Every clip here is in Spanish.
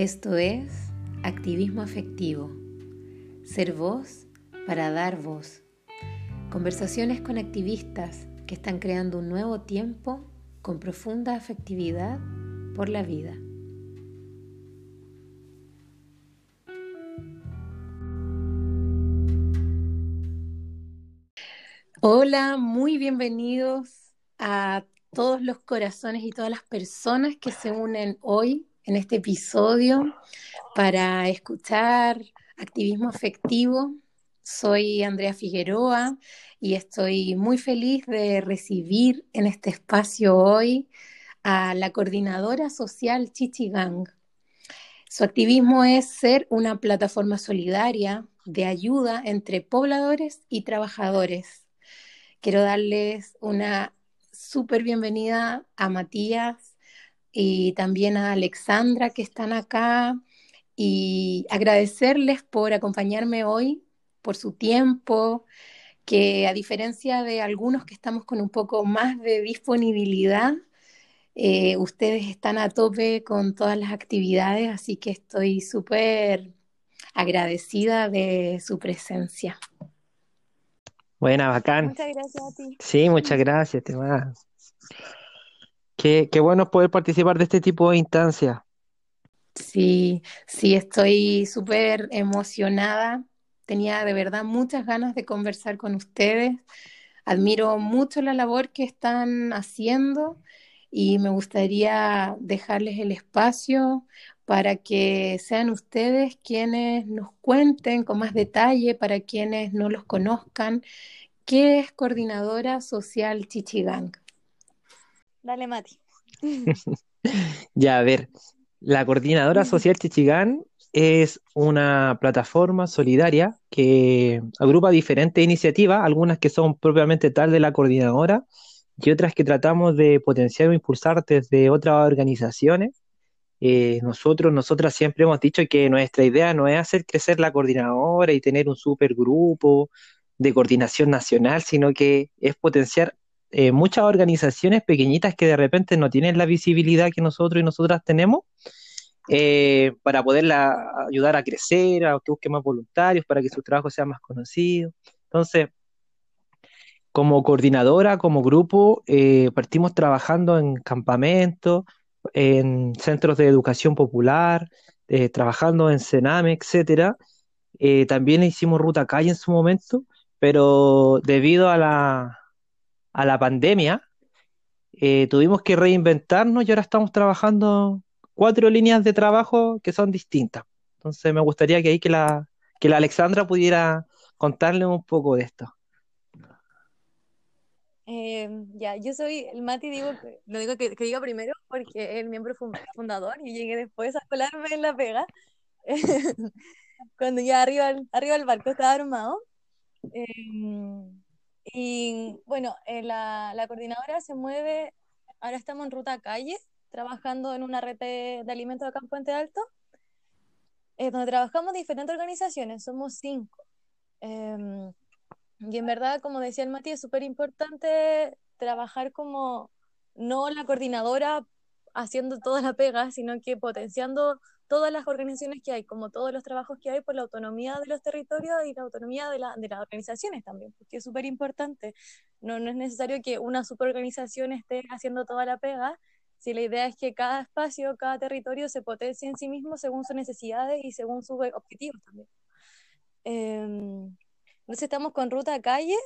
Esto es activismo afectivo. Ser voz para dar voz. Conversaciones con activistas que están creando un nuevo tiempo con profunda afectividad por la vida. Hola, muy bienvenidos a todos los corazones y todas las personas que se unen hoy en este episodio para escuchar activismo afectivo. Soy Andrea Figueroa y estoy muy feliz de recibir en este espacio hoy a la coordinadora social Chichigang. Su activismo es ser una plataforma solidaria de ayuda entre pobladores y trabajadores. Quiero darles una súper bienvenida a Matías y también a Alexandra que están acá y agradecerles por acompañarme hoy, por su tiempo, que a diferencia de algunos que estamos con un poco más de disponibilidad, eh, ustedes están a tope con todas las actividades, así que estoy súper agradecida de su presencia. Buena, bacán. Muchas gracias a ti. Sí, muchas gracias, te Qué, bueno poder participar de este tipo de instancias. Sí, sí, estoy súper emocionada. Tenía de verdad muchas ganas de conversar con ustedes. Admiro mucho la labor que están haciendo y me gustaría dejarles el espacio para que sean ustedes quienes nos cuenten con más detalle, para quienes no los conozcan, qué es Coordinadora Social Chichigang. Dale, Mati. Ya, a ver, la Coordinadora Social Chichigán es una plataforma solidaria que agrupa diferentes iniciativas, algunas que son propiamente tal de la coordinadora y otras que tratamos de potenciar o impulsar desde otras organizaciones. Eh, nosotros, nosotras siempre hemos dicho que nuestra idea no es hacer crecer la coordinadora y tener un supergrupo de coordinación nacional, sino que es potenciar eh, muchas organizaciones pequeñitas que de repente no tienen la visibilidad que nosotros y nosotras tenemos, eh, para poderla ayudar a crecer, a que busque más voluntarios, para que su trabajo sea más conocido. Entonces, como coordinadora, como grupo, eh, partimos trabajando en campamentos, en centros de educación popular, trabajando en Sename, etcétera. también hicimos ruta calle en su momento, pero debido a la, a la pandemia, eh, tuvimos que reinventarnos y ahora estamos trabajando cuatro líneas de trabajo que son distintas. Entonces me gustaría que ahí que la, que la Alexandra pudiera contarle un poco de esto. Em, ya, yo soy el Mati, digo, lo digo que, diga primero porque es el miembro fundador y llegué después a colarme en la pega. Cuando ya arriba, arriba el barco estaba armado. Em, y bueno, eh, la, la, coordinadora se mueve, ahora estamos en ruta calle, trabajando en una red de, alimentos de Campo Puente Alto, eh, donde trabajamos diferentes organizaciones, somos cinco. Em, y en verdad, como decía el Mati, es súper importante trabajar como no la coordinadora haciendo toda la pega, sino que potenciando todas las organizaciones que hay, como todos los trabajos que hay por la autonomía de los territorios y la autonomía de, la, de las organizaciones también, porque es súper importante. No, no es necesario que una superorganización esté haciendo toda la pega, si la idea es que cada espacio, cada territorio se potencie en sí mismo según sus necesidades y según sus objetivos también. Em, entonces estamos con ruta a calle,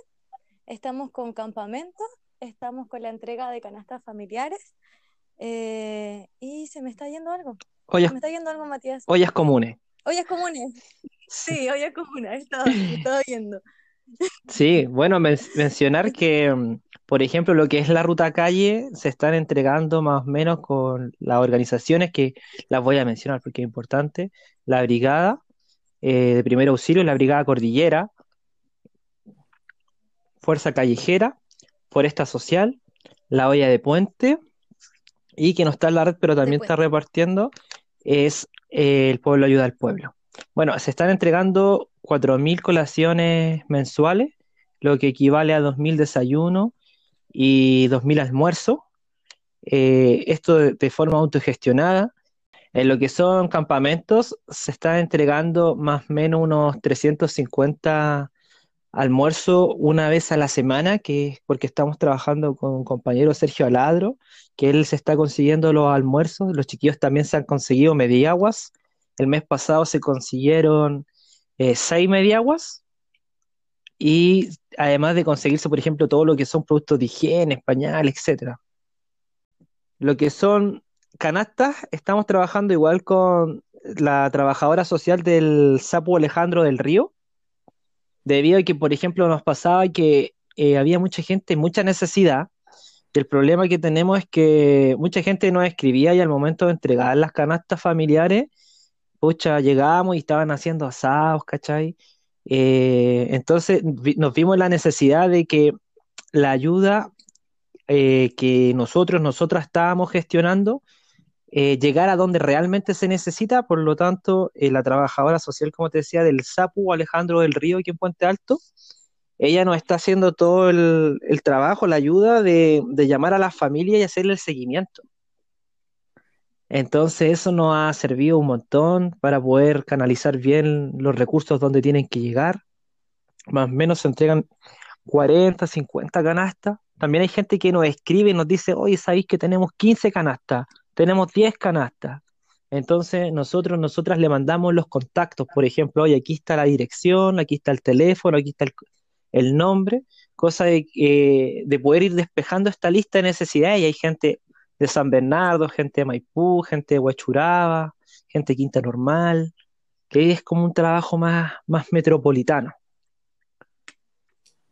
estamos con campamentos, estamos con la entrega de canastas familiares eh, y se me está yendo algo. Ollas, Me está yendo algo, Matías. Ollas comunes. Ollas comunes. Sí, ollas comunes. Estaba, estaba viendo. Sí, bueno, mencionar que, mm, por ejemplo, lo que es la ruta calle se están entregando más o menos con las organizaciones que las voy a mencionar porque es importante. La Brigada eh, de Primer Auxilio, la Brigada Cordillera, Fuerza Callejera, Foresta Social, la Olla de Puente, y que no está en la red, pero también está repartiendo, es eh, el pueblo ayuda al pueblo. Bueno, se están entregando 4.000 colaciones mensuales, lo que equivale a 2.000 desayunos y 2.000 almuerzos. Eh, esto de, forma autogestionada. En lo que son campamentos, se están entregando más o menos unos 350 almuerzos una vez a la semana, que es porque estamos trabajando con un compañero Sergio Aladro, que él se está consiguiendo los almuerzos. Los chiquillos también se han conseguido mediaguas. El mes pasado se consiguieron eh, seis mediaguas. Y además de conseguirse, por ejemplo, todo lo que son productos de higiene, pañales, etcétera. Lo que son canastas, estamos trabajando igual con la trabajadora social del Sapo Alejandro del Río, debido a que, por ejemplo, nos pasaba que eh, había mucha gente, mucha necesidad. El problema que tenemos es que mucha gente nos escribía y al momento de entregar las canastas familiares, pucha, llegábamos y estaban haciendo asados, ¿cachai? Eh, entonces nos vimos la necesidad de que la ayuda eh, que nosotros, nosotras estábamos gestionando, eh, llegar a donde realmente se necesita, por lo tanto, eh, la trabajadora social, como te decía, del SAPU, Alejandro del Río, aquí en Puente Alto, ella nos está haciendo todo el, trabajo, la ayuda de, llamar a la familia y hacerle el seguimiento. Entonces eso nos ha servido un montón para poder canalizar bien los recursos donde tienen que llegar. Más o menos se entregan 40, 50 canastas. También hay gente que nos escribe y nos dice, oye, ¿sabéis que tenemos 15 canastas? Tenemos 10 canastas. Entonces, nosotros, nosotras le mandamos los contactos, por ejemplo, oye, aquí está la dirección, aquí está el teléfono, aquí está el, nombre, cosa de, de poder ir despejando esta lista de necesidades. Y hay gente de San Bernardo, gente de Maipú, gente de Huachuraba, gente de Quinta Normal, que es como un trabajo más, más metropolitano.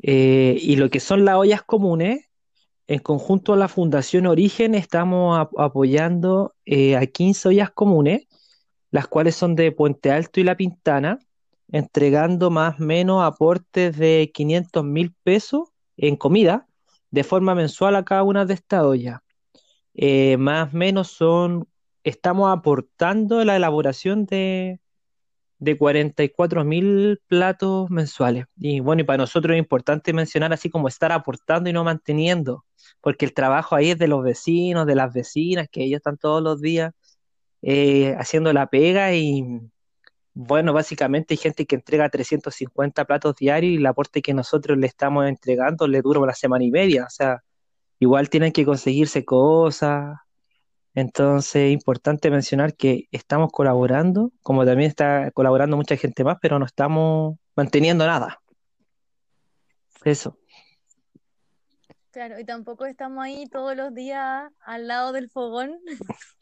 Eh, y lo que son las ollas comunes, en conjunto a la Fundación Origen estamos apoyando eh, a 15 ollas comunes, las cuales son de Puente Alto y La Pintana, entregando más o menos aportes de 500 mil pesos en comida de forma mensual a cada una de estas ollas. Eh, más o menos son, estamos aportando la elaboración de, de 44 mil platos mensuales. Y bueno, y para nosotros es importante mencionar así como estar aportando y no manteniendo, porque el trabajo ahí es de los vecinos, de las vecinas, que ellos están todos los días eh, haciendo la pega y bueno, básicamente hay gente que entrega 350 platos diarios y el aporte que nosotros le estamos entregando le dura una semana y media, o sea, igual tienen que conseguirse cosas, entonces, es importante mencionar que estamos colaborando, como también está colaborando mucha gente más, pero no estamos manteniendo nada. Eso. Claro, y tampoco estamos ahí todos los días al lado del fogón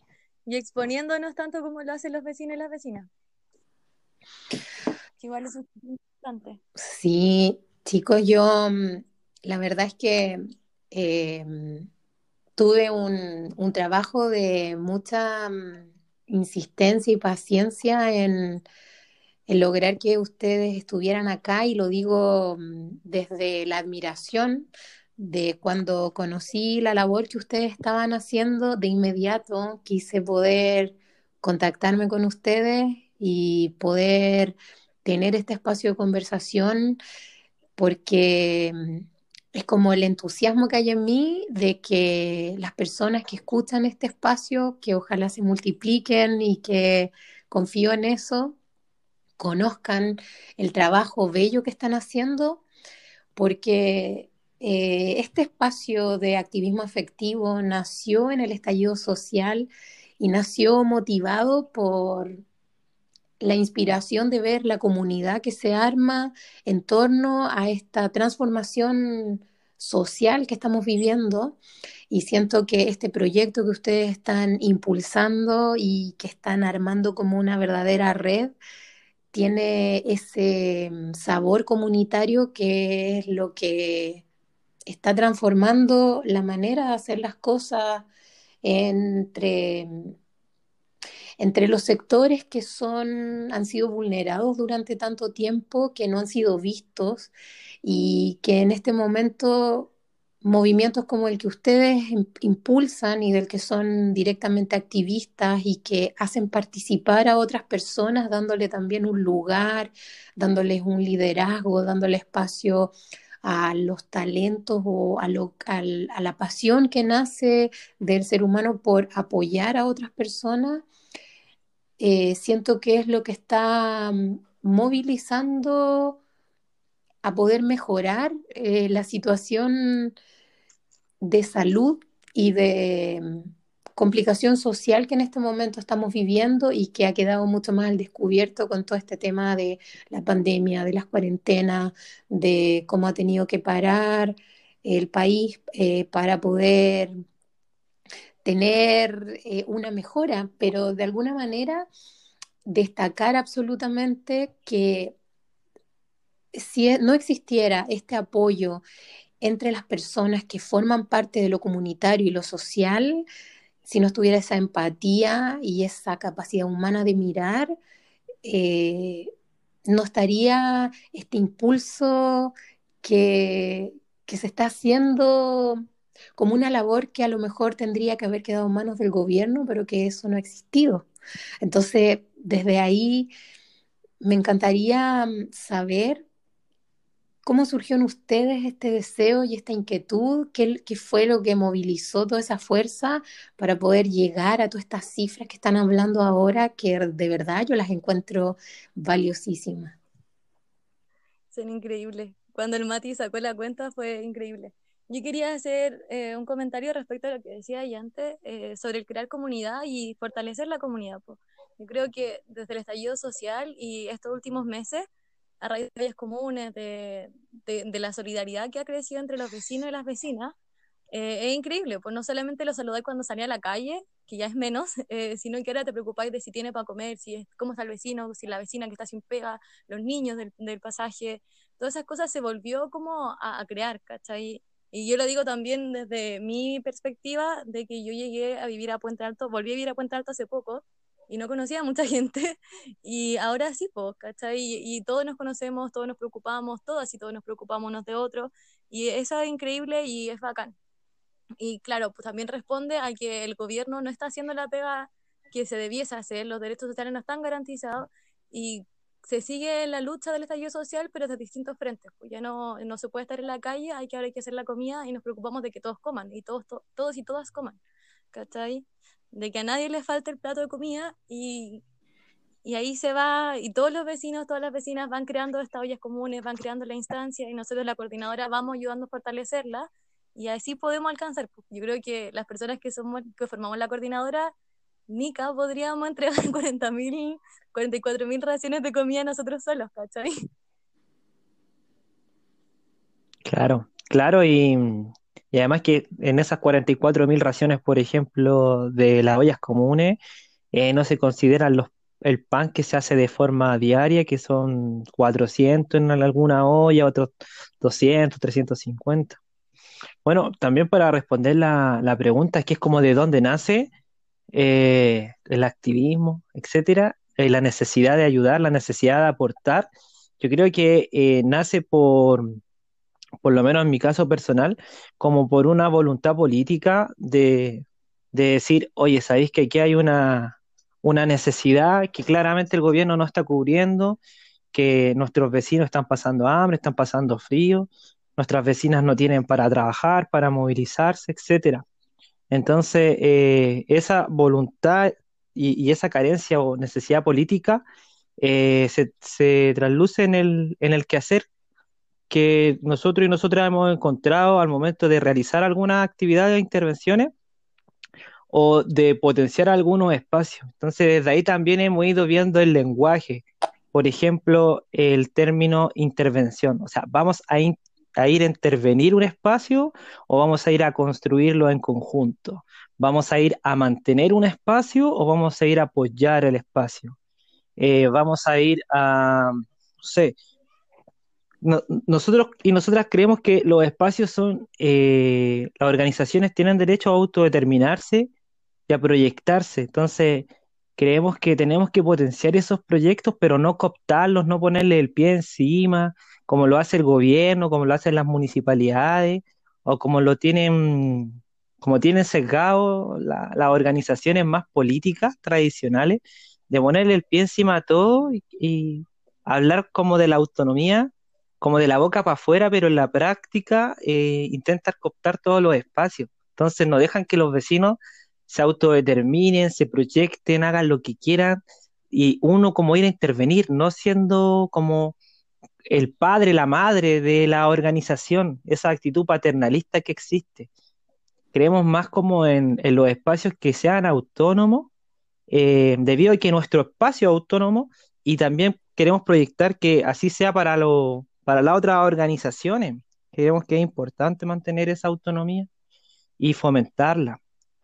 y exponiéndonos tanto como lo hacen los vecinos y las vecinas. igual es importante. Sí, chicos, yo mm, la verdad es que eh, tuve un, trabajo de mucha mm, insistencia y paciencia en, lograr que ustedes estuvieran acá y lo digo mm, desde la admiración de cuando conocí la labor que ustedes estaban haciendo, de inmediato quise poder contactarme con ustedes y poder tener este espacio de conversación porque mm, es como el entusiasmo que hay en mí de que las personas que escuchan este espacio, que ojalá se multipliquen y que confío en eso, conozcan el trabajo bello que están haciendo, porque eh, este espacio de activismo afectivo nació en el estallido social y nació motivado por la inspiración de ver la comunidad que se arma en torno a esta transformación social que estamos viviendo. Y siento que este proyecto que ustedes están impulsando y que están armando como una verdadera red tiene ese mm, sabor comunitario que es lo que está transformando la manera de hacer las cosas entre entre los sectores que son, han sido vulnerados durante tanto tiempo, que no han sido vistos y que en este momento movimientos como el que ustedes impulsan y del que son directamente activistas y que hacen participar a otras personas, dándole también un lugar, dándoles un liderazgo, dándole espacio a los talentos o a, a la pasión que nace del ser humano por apoyar a otras personas, eh, siento que es lo que está mm, movilizando a poder mejorar eh, la situación de salud y de mm, complicación social que en este momento estamos viviendo y que ha quedado mucho más al descubierto con todo este tema de la pandemia, de las cuarentenas, de cómo ha tenido que parar el país eh, para poder tener eh, una mejora, pero de alguna manera destacar absolutamente que si e, no existiera este apoyo entre las personas que forman parte de lo comunitario y lo social, si no estuviera esa empatía y esa capacidad humana de mirar, eh, no estaría este impulso que, que se está haciendo como una labor que a lo mejor tendría que haber quedado en manos del gobierno, pero que eso no ha existido. Entonces, desde ahí me encantaría mm, saber cómo surgió en ustedes este deseo y esta inquietud, qué, qué fue lo que movilizó toda esa fuerza para poder llegar a todas estas cifras que están hablando ahora, que de verdad yo las encuentro valiosísimas. Son increíbles. Cuando el Mati sacó la cuenta fue increíble. Yo quería hacer eh, un comentario respecto a lo que decía ahí antes eh, sobre el crear comunidad y fortalecer la comunidad. Yo creo que desde el estallido social y estos últimos meses, a raíz de valles comunes, de, de, la solidaridad que ha crecido entre los vecinos y las vecinas, eh, es increíble, pues no solamente lo saludáis cuando salía a la calle, que ya es menos, sino que ahora te preocupáis de si tiene para comer, si es, cómo está el vecino, si la vecina que está sin pega, los niños del, del pasaje, todas esas cosas se volvió como a, a crear, ¿cachai? Y yo lo digo también desde mi perspectiva, de que yo llegué a vivir a Puente Alto, volví a vivir a Puente Alto hace poco y no conocía a mucha gente y ahora sí, pues, ¿cachai? Y, y, todos nos conocemos, todos nos preocupamos, todas y todos nos preocupamos unos de otros y eso es increíble y es bacán. Y claro, pues también responde a que el gobierno no está haciendo la pega que se debiese hacer, los derechos sociales no están garantizados y se sigue la lucha del estallido social, pero de distintos frentes. Pues ya no, no se puede estar en la calle, hay que ahora hay que hacer la comida y nos preocupamos de que todos coman y todos, todos y todas coman. ¿Cachai? De que a nadie le falte el plato de comida y, y ahí se va, y todos los vecinos, todas las vecinas van creando estas ollas comunes, van creando la instancia y nosotros la coordinadora vamos ayudando a fortalecerla y así podemos alcanzar. Pues yo creo que las personas que somos, que formamos la coordinadora Nica, podríamos entregar 40.000, 44.000 raciones de comida nosotros solos, ¿cachai? Claro, claro, y, y además que en esas 44.000 raciones, por ejemplo, de las ollas comunes, eh, no se consideran los, el pan que se hace de forma diaria, que son 400 en alguna olla, otros 200, 350. Bueno, también para responder la, la pregunta, que es como de dónde nace, eh, el activismo, etcétera, eh, la necesidad de ayudar, la necesidad de aportar, yo creo que eh, nace por, por lo menos en mi caso personal, como por una voluntad política de, de decir, oye, ¿sabéis que aquí hay una, una necesidad que claramente el gobierno no está cubriendo, que nuestros vecinos están pasando hambre, están pasando frío, nuestras vecinas no tienen para trabajar, para movilizarse, etcétera. Entonces, eh, esa voluntad y, esa carencia o necesidad política eh, se, se, trasluce en el, en el quehacer que nosotros y nosotras hemos encontrado al momento de realizar alguna actividad o intervenciones o de potenciar algunos espacios. Entonces, desde ahí también hemos ido viendo el lenguaje. Por ejemplo, el término intervención. O sea, vamos a, in a ir a intervenir un espacio o vamos a ir a construirlo en conjunto? ¿Vamos a ir a mantener un espacio o vamos a ir a apoyar el espacio? Eh, ¿Vamos a ir a, no sé, nosotros y nosotras creemos que los espacios son, eh, las organizaciones tienen derecho a autodeterminarse y a proyectarse. Entonces, creemos que tenemos que potenciar esos proyectos, pero no cooptarlos, no ponerle el pie encima, como lo hace el gobierno, como lo hacen las municipalidades, o como lo tienen, como tienen sesgado las organizaciones más políticas tradicionales, de ponerle el pie encima a todo y, hablar como de la autonomía, como de la boca para afuera, pero en la práctica eh, intentar cooptar todos los espacios. Entonces no dejan que los vecinos se autodeterminen, se proyecten, hagan lo que quieran, y uno como ir a intervenir, no siendo como el padre, la madre de la organización, esa actitud paternalista que existe. Creemos más como en, los espacios que sean autónomos, eh, debido a que nuestro espacio es autónomo y también queremos proyectar que así sea para, lo, para las otras organizaciones. Creemos que es importante mantener esa autonomía y fomentarla,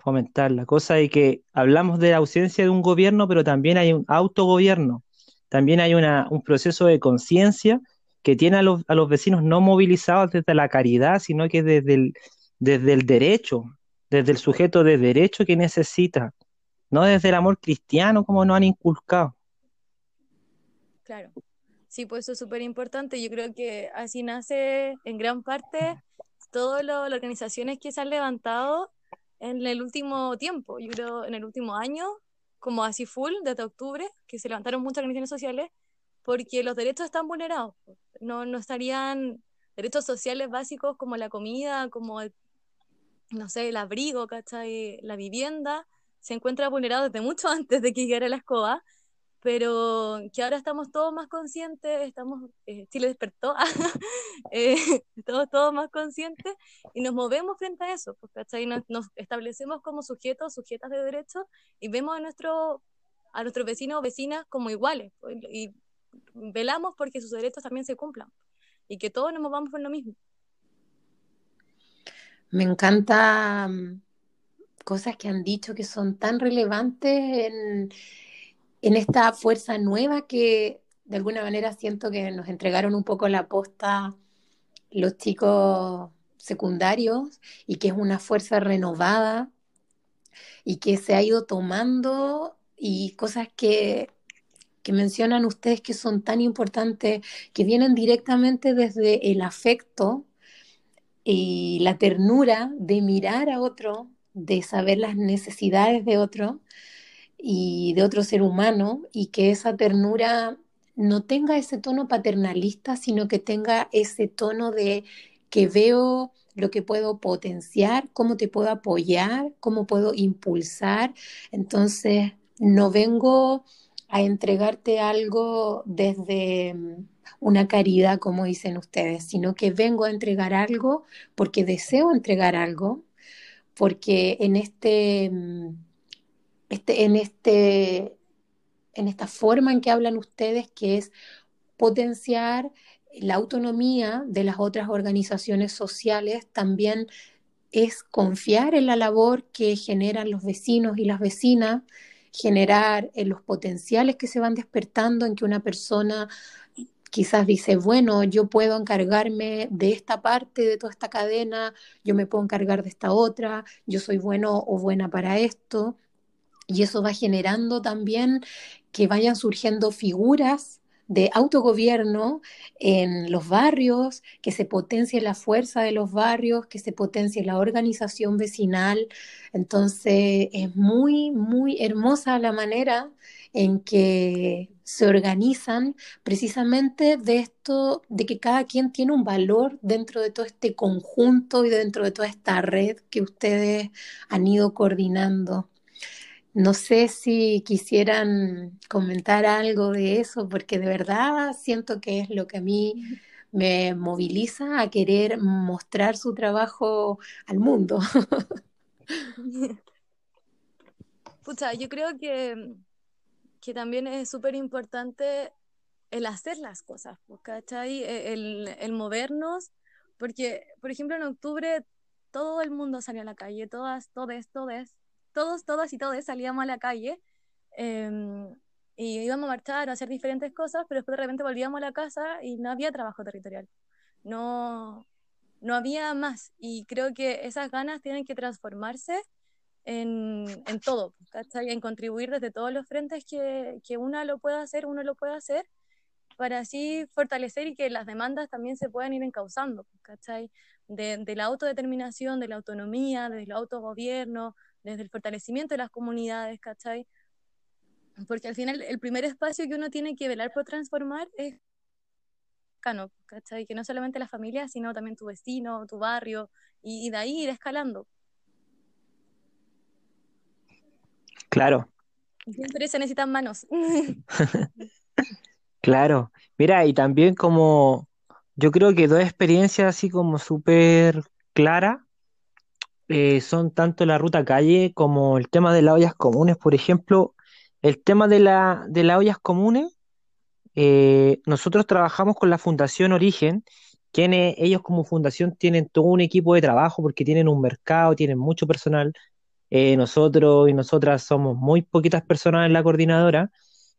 fomentarla. Cosa de que hablamos de la ausencia de un gobierno, pero también hay un autogobierno, también hay un proceso de conciencia que tiene a los, a los, vecinos no movilizados desde la caridad, sino que desde el, desde el derecho, desde el sujeto de derecho que necesita, no desde el amor cristiano como nos han inculcado. Claro, sí, pues eso es súper importante. Yo creo que así nace en gran parte todas las organizaciones que se han levantado en el último tiempo, yo creo en el último año, como así full, desde octubre, que se levantaron muchas organizaciones sociales, porque los derechos están vulnerados. No, no estarían derechos sociales básicos como la comida, como el, no sé, el abrigo, ¿cachai? La vivienda, se encuentra vulnerado desde mucho antes de que llegara la escoba, pero que ahora estamos todos más conscientes, estamos, eh, Chile despertó, eh, estamos todos más conscientes y nos movemos frente a eso, pues, ¿cachai? Nos, nos, establecemos como sujetos, sujetas de derechos y vemos a, nuestro, a nuestros vecinos o vecinas como iguales y velamos porque sus derechos también se cumplan y que todos nos movamos por lo mismo. Me encanta mm, cosas que han dicho que son tan relevantes en, en esta fuerza nueva que de alguna manera siento que nos entregaron un poco la posta los chicos secundarios y que es una fuerza renovada y que se ha ido tomando y cosas que que mencionan ustedes que son tan importantes, que vienen directamente desde el afecto y la ternura de mirar a otro, de saber las necesidades de otro y de otro ser humano, y que esa ternura no tenga ese tono paternalista, sino que tenga ese tono de que veo lo que puedo potenciar, cómo te puedo apoyar, cómo puedo impulsar. Entonces, no vengo a entregarte algo desde mm, una caridad, como dicen ustedes, sino que vengo a entregar algo porque deseo entregar algo, porque en este, mm, este, en este, en esta forma en que hablan ustedes, que es potenciar la autonomía de las otras organizaciones sociales, también es confiar en la labor que generan los vecinos y las vecinas, generar en los potenciales que se van despertando en que una persona quizás dice, bueno, yo puedo encargarme de esta parte de toda esta cadena, yo me puedo encargar de esta otra, yo soy bueno o buena para esto. Y eso va generando también que vayan surgiendo figuras de autogobierno en los barrios, que se potencie la fuerza de los barrios, que se potencie la organización vecinal. Entonces es muy, muy hermosa la manera en que se organizan precisamente de esto, de que cada quien tiene un valor dentro de todo este conjunto y dentro de toda esta red que ustedes han ido coordinando. No sé si quisieran comentar algo de eso, porque de verdad siento que es lo que a mí me moviliza a querer mostrar su trabajo al mundo. Pucha, yo creo que, que también es súper importante el hacer las cosas, ¿cachai? E, el, el movernos, porque, por ejemplo, en octubre todo el mundo salió a la calle, todas, todes, todes, todos, todas y todos salíamos a la calle em, y íbamos a marchar, a hacer diferentes cosas, pero después de repente volvíamos a la casa y no había trabajo territorial. No, no había más. Y creo que esas ganas tienen que transformarse en, en todo, ¿cachai? En contribuir desde todos los frentes que, que una lo pueda hacer, uno lo pueda hacer, para así fortalecer y que las demandas también se puedan ir encauzando, ¿cachai? De, de la autodeterminación, de la autonomía, del autogobierno, desde el fortalecimiento de las comunidades, ¿cachai? Porque al final el primer espacio que uno tiene que velar por transformar es cano, ¿cachai? Que no solamente la familia, sino también tu vecino, tu barrio, y, de ahí ir escalando. Claro, Siempre se necesitan manos. Claro, mira, y también como yo creo que dos experiencias así como súper claras eh, son tanto la ruta calle como el tema de las ollas comunes. Por ejemplo, el tema de la, de las ollas comunes, eh, nosotros trabajamos con la Fundación Origen, quienes ellos como fundación tienen todo un equipo de trabajo porque tienen un mercado, tienen mucho personal. Eh, nosotros y nosotras somos muy poquitas personas en la coordinadora.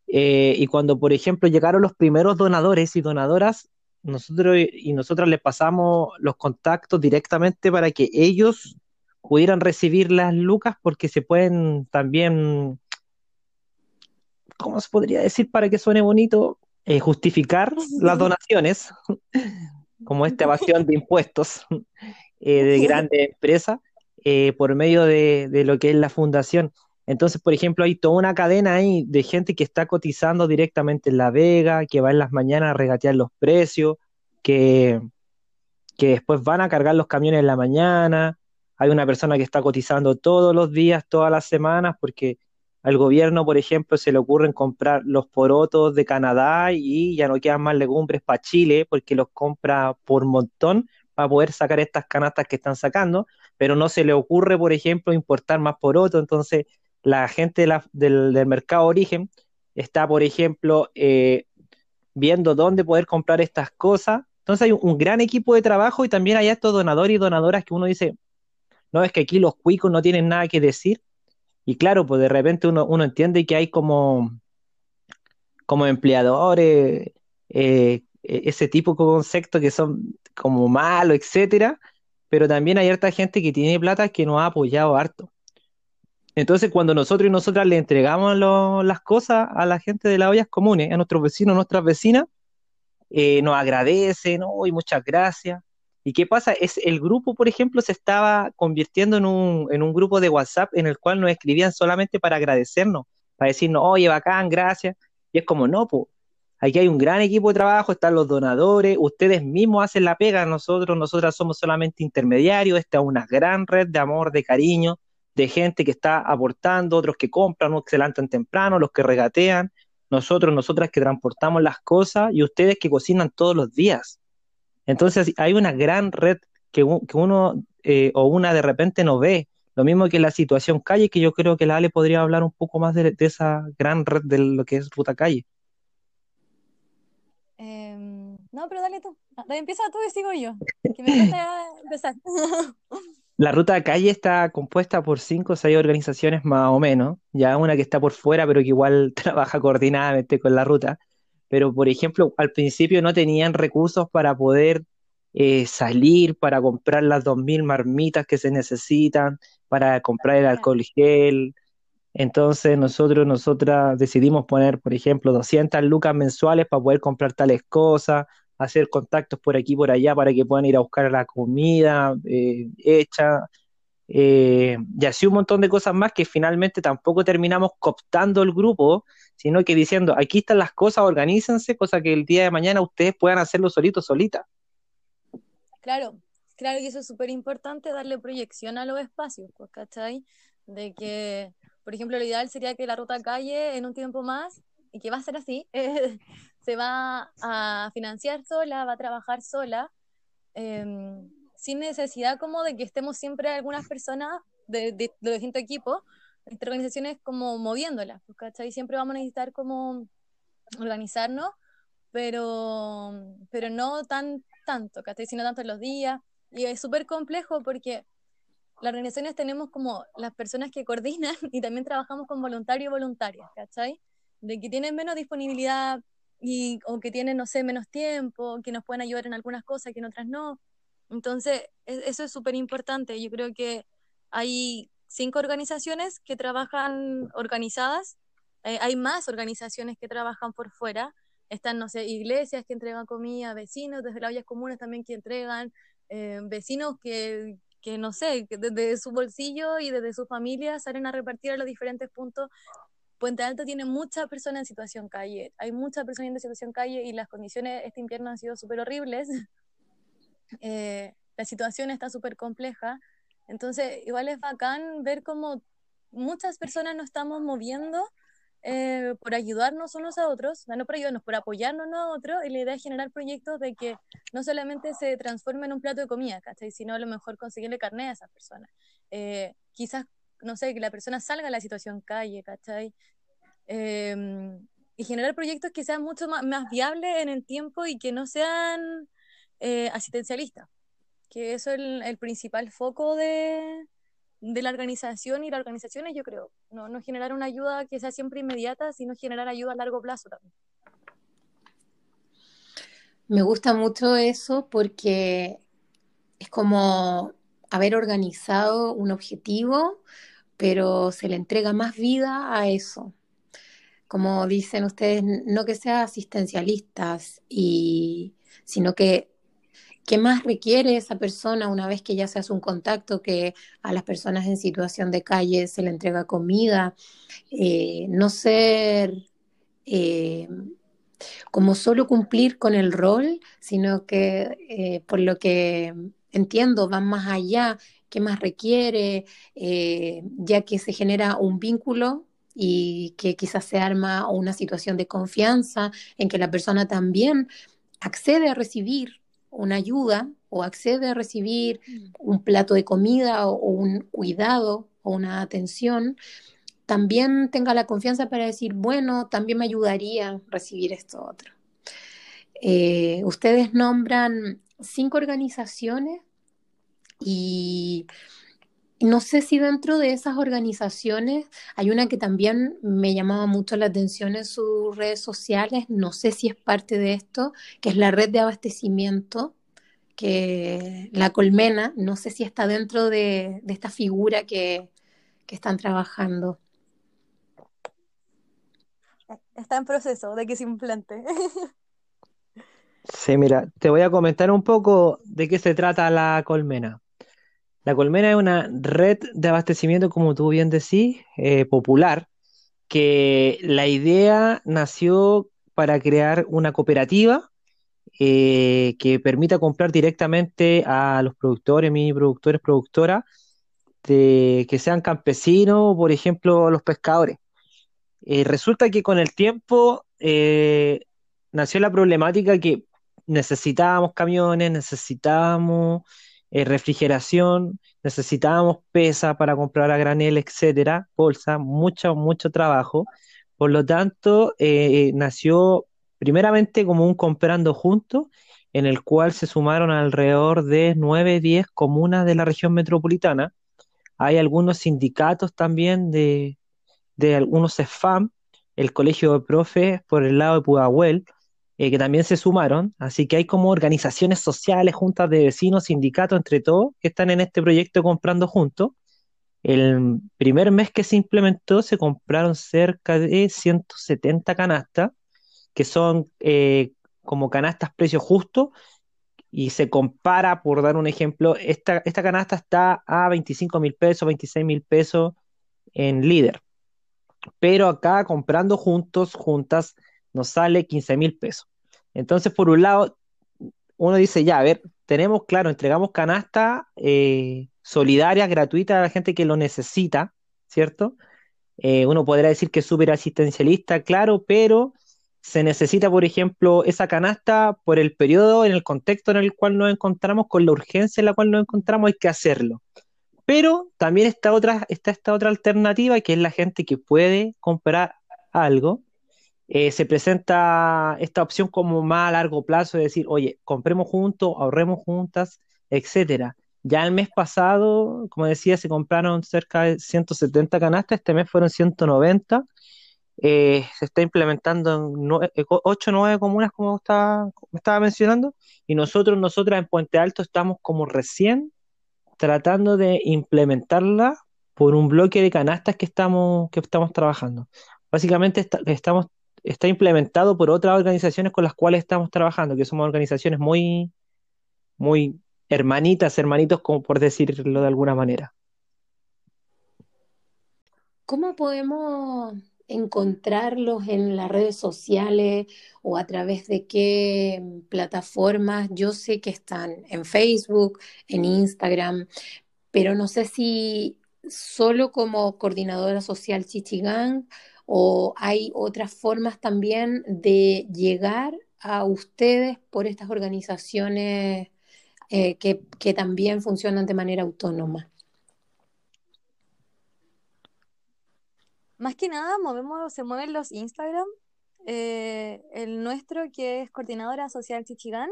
y cuando, por ejemplo, llegaron los primeros donadores y donadoras, nosotros y nosotras les pasamos los contactos directamente para que ellos pudieran recibir las lucas porque se pueden también, ¿cómo se podría decir para que suene bonito? Eh, justificar las donaciones, como esta evasión de impuestos eh, de grandes empresas eh, por medio de, de lo que es la fundación. Entonces, por ejemplo, hay toda una cadena ahí de gente que está cotizando directamente en La Vega, que va en las mañanas a regatear los precios, que, que después van a cargar los camiones en la mañana. Hay una persona que está cotizando todos los días, todas las semanas, porque al gobierno, por ejemplo, se le ocurren comprar los porotos de Canadá y ya no quedan más legumbres para Chile, porque los compra por montón para poder sacar estas canastas que están sacando, pero no se le ocurre, por ejemplo, importar más porotos. Entonces, la gente del, mercado origen está, por ejemplo, eh, viendo dónde poder comprar estas cosas. Entonces hay un gran equipo de trabajo y también hay estos donadores y donadoras que uno dice, no, es que aquí los cuicos no tienen nada que decir. Y claro, pues de repente uno, uno entiende que hay como, como empleadores, eh, e- ese tipo de conceptos que son como malos, etcétera, pero también hay harta gente que tiene plata que nos ha apoyado harto. Entonces, cuando nosotros y nosotras le entregamos las cosas a la gente de las ollas comunes, a nuestros vecinos, nuestras vecinas, eh, nos agradecen, y muchas gracias. ¿Y qué pasa? Es el grupo, por ejemplo, se estaba convirtiendo en un, en un grupo de WhatsApp en el cual nos escribían solamente para agradecernos, para decirnos, oye, bacán, gracias. Y es como, no, pues, aquí hay un gran equipo de trabajo, están los donadores, ustedes mismos hacen la pega, nosotros, nosotras somos solamente intermediarios, esta es una gran red de amor, de cariño, de gente que está aportando, otros que compran, otros que se levantan temprano, los que regatean, nosotros, nosotras que transportamos las cosas y ustedes que cocinan todos los días. Entonces hay una gran red que, uno eh, o una de repente no ve. Lo mismo que la situación calle, que yo creo que la Ale podría hablar un poco más de, de esa gran red de lo que es Ruta Calle. Em, no, pero dale tú. Ah, Dale, empieza tú y sigo yo. Que me empezar. La Ruta Calle está compuesta por cinco o seis organizaciones más o menos, ya una que está por fuera, pero que igual trabaja coordinadamente con la ruta. Pero, por ejemplo, al principio no tenían recursos para poder eh, salir, para comprar las 2.000 marmitas que se necesitan, para comprar el alcohol gel. Entonces nosotros, nosotras decidimos poner, por ejemplo, 200 lucas mensuales para poder comprar tales cosas, hacer contactos por aquí y por allá para que puedan ir a buscar la comida eh, hecha, eh, y así un montón de cosas más que finalmente tampoco terminamos cooptando el grupo, sino que diciendo, aquí están las cosas, organícense, cosa que el día de mañana ustedes puedan hacerlo solitos, solitas. Claro, claro, y eso es súper importante, darle proyección a los espacios, pues, ¿cachai? De que, por ejemplo, lo ideal sería que la ruta calle en un tiempo más, y que va a ser así, se va a financiar sola, va a trabajar sola, em, sin necesidad como de que estemos siempre algunas personas de, de, de distintos equipos, nuestra organización es como moviéndola, pues, ¿cachai? Siempre vamos a necesitar como organizarnos, pero, pero no tan tanto, ¿cachai? Sino tanto en los días. Y es súper complejo porque las organizaciones tenemos como las personas que coordinan y también trabajamos con voluntarios y voluntarias, ¿cachai? De que tienen menos disponibilidad y, o que tienen, no sé, menos tiempo, que nos pueden ayudar en algunas cosas, que en otras no. Entonces, es- eso es súper importante. Yo creo que hay cinco organizaciones que trabajan organizadas, eh, hay más organizaciones que trabajan por fuera, están, no sé, iglesias que entregan comida, vecinos desde las ollas comunes también que entregan, eh, vecinos que, que, no sé, que desde su bolsillo y desde su familia salen a repartir a los diferentes puntos. Puente Alto tiene muchas personas en situación calle, hay muchas personas en situación calle y las condiciones este invierno han sido súper horribles. Eh, la situación está súper compleja, entonces igual es bacán ver cómo muchas personas nos estamos moviendo eh, por ayudarnos unos a otros, no por ayudarnos, por apoyarnos unos a otros, y la idea es generar proyectos de que no solamente se transforme en un plato de comida, ¿cachai? Sino a lo mejor conseguirle carne a esas personas. Eh, quizás, no sé, que la persona salga de la situación calle, ¿cachai? Em, y generar proyectos que sean mucho más, más, viables en el tiempo y que no sean eh, asistencialistas, que es el, el principal foco de, de la organización y las organizaciones, yo creo. No, no generar una ayuda que sea siempre inmediata, sino generar ayuda a largo plazo también. Me gusta mucho eso porque es como haber organizado un objetivo, pero se le entrega más vida a eso. Como dicen ustedes, no que sea asistencialistas, y, sino que ¿Qué más requiere esa persona una vez que ya se hace un contacto, que a las personas en situación de calle se le entrega comida? Eh, no ser eh, como solo cumplir con el rol, sino que eh, por lo que entiendo van más allá, qué más requiere, ya que se genera un vínculo y que quizás se arma una situación de confianza en que la persona también accede a recibir una ayuda o accede a recibir mm. un plato de comida o, un cuidado o una atención, también tenga la confianza para decir, bueno, también me ayudaría a recibir esto otro. Eh, ustedes nombran cinco organizaciones y no sé si dentro de esas organizaciones hay una que también me llamaba mucho la atención en sus redes sociales, no sé si es parte de esto, que es la red de abastecimiento, que la colmena, no sé si está dentro de, esta figura que, que están trabajando. Está en proceso de que se implante. Sí, mira, te voy a comentar un poco de qué se trata la colmena. La Colmena es una red de abastecimiento, como tú bien decís, eh, popular, que la idea nació para crear una cooperativa eh, que permita comprar directamente a los productores, mini productores, productoras, que sean campesinos, por ejemplo, los pescadores. Eh, resulta que con el tiempo nació la problemática que necesitábamos camiones, necesitábamos eh, refrigeración, necesitábamos pesa para comprar a granel, etcétera, bolsa, mucho, mucho trabajo. Por lo tanto, eh, nació primeramente como un comprando juntos, en el cual se sumaron alrededor de 9, 10 comunas de la región metropolitana. Hay algunos sindicatos también de, de algunos SFAM, el Colegio de Profes por el lado de Pudahuel, eh, que también se sumaron, así que hay como organizaciones sociales, juntas de vecinos, sindicatos, entre todos, que están en este proyecto comprando juntos. El primer mes que se implementó se compraron cerca de 170 canastas, que son eh, como canastas precio justo, y se compara, por dar un ejemplo, esta, esta canasta está a 25 mil pesos, 26 mil pesos en líder. Pero acá comprando juntos, juntas, nos sale 15 mil pesos. Entonces, por un lado, uno dice, ya, a ver, tenemos, claro, entregamos canasta eh, solidaria, gratuita a la gente que lo necesita, ¿cierto? Eh, uno podrá decir que es súper asistencialista, claro, pero se necesita, por ejemplo, esa canasta por el periodo, en el contexto en el cual nos encontramos, con la urgencia en la cual nos encontramos, hay que hacerlo. Pero también está, otra, está esta otra alternativa, que es la gente que puede comprar algo eh, se presenta esta opción como más a largo plazo, de decir, oye, compremos juntos, ahorremos juntas, etcétera. Ya el mes pasado, como decía, se compraron cerca de 170 canastas, este mes fueron 190. Eh, se está implementando en 8 o 9 comunas, como estaba, estaba mencionando, y nosotros, nosotras en Puente Alto estamos como recién tratando de implementarla por un bloque de canastas que estamos, que estamos trabajando. Básicamente estamos está implementado por otras organizaciones con las cuales estamos trabajando, que somos organizaciones muy, muy hermanitas, hermanitos, por decirlo de alguna manera. ¿Cómo podemos encontrarlos en las redes sociales o a través de qué plataformas? Yo sé que están en Facebook, en Instagram, pero no sé si solo como coordinadora social Chichigán ¿O hay otras formas también de llegar a ustedes por estas organizaciones eh, que, que también funcionan de manera autónoma? Más que nada movemos, se mueven los Instagram, eh, el nuestro que es coordinadora social Chichigán,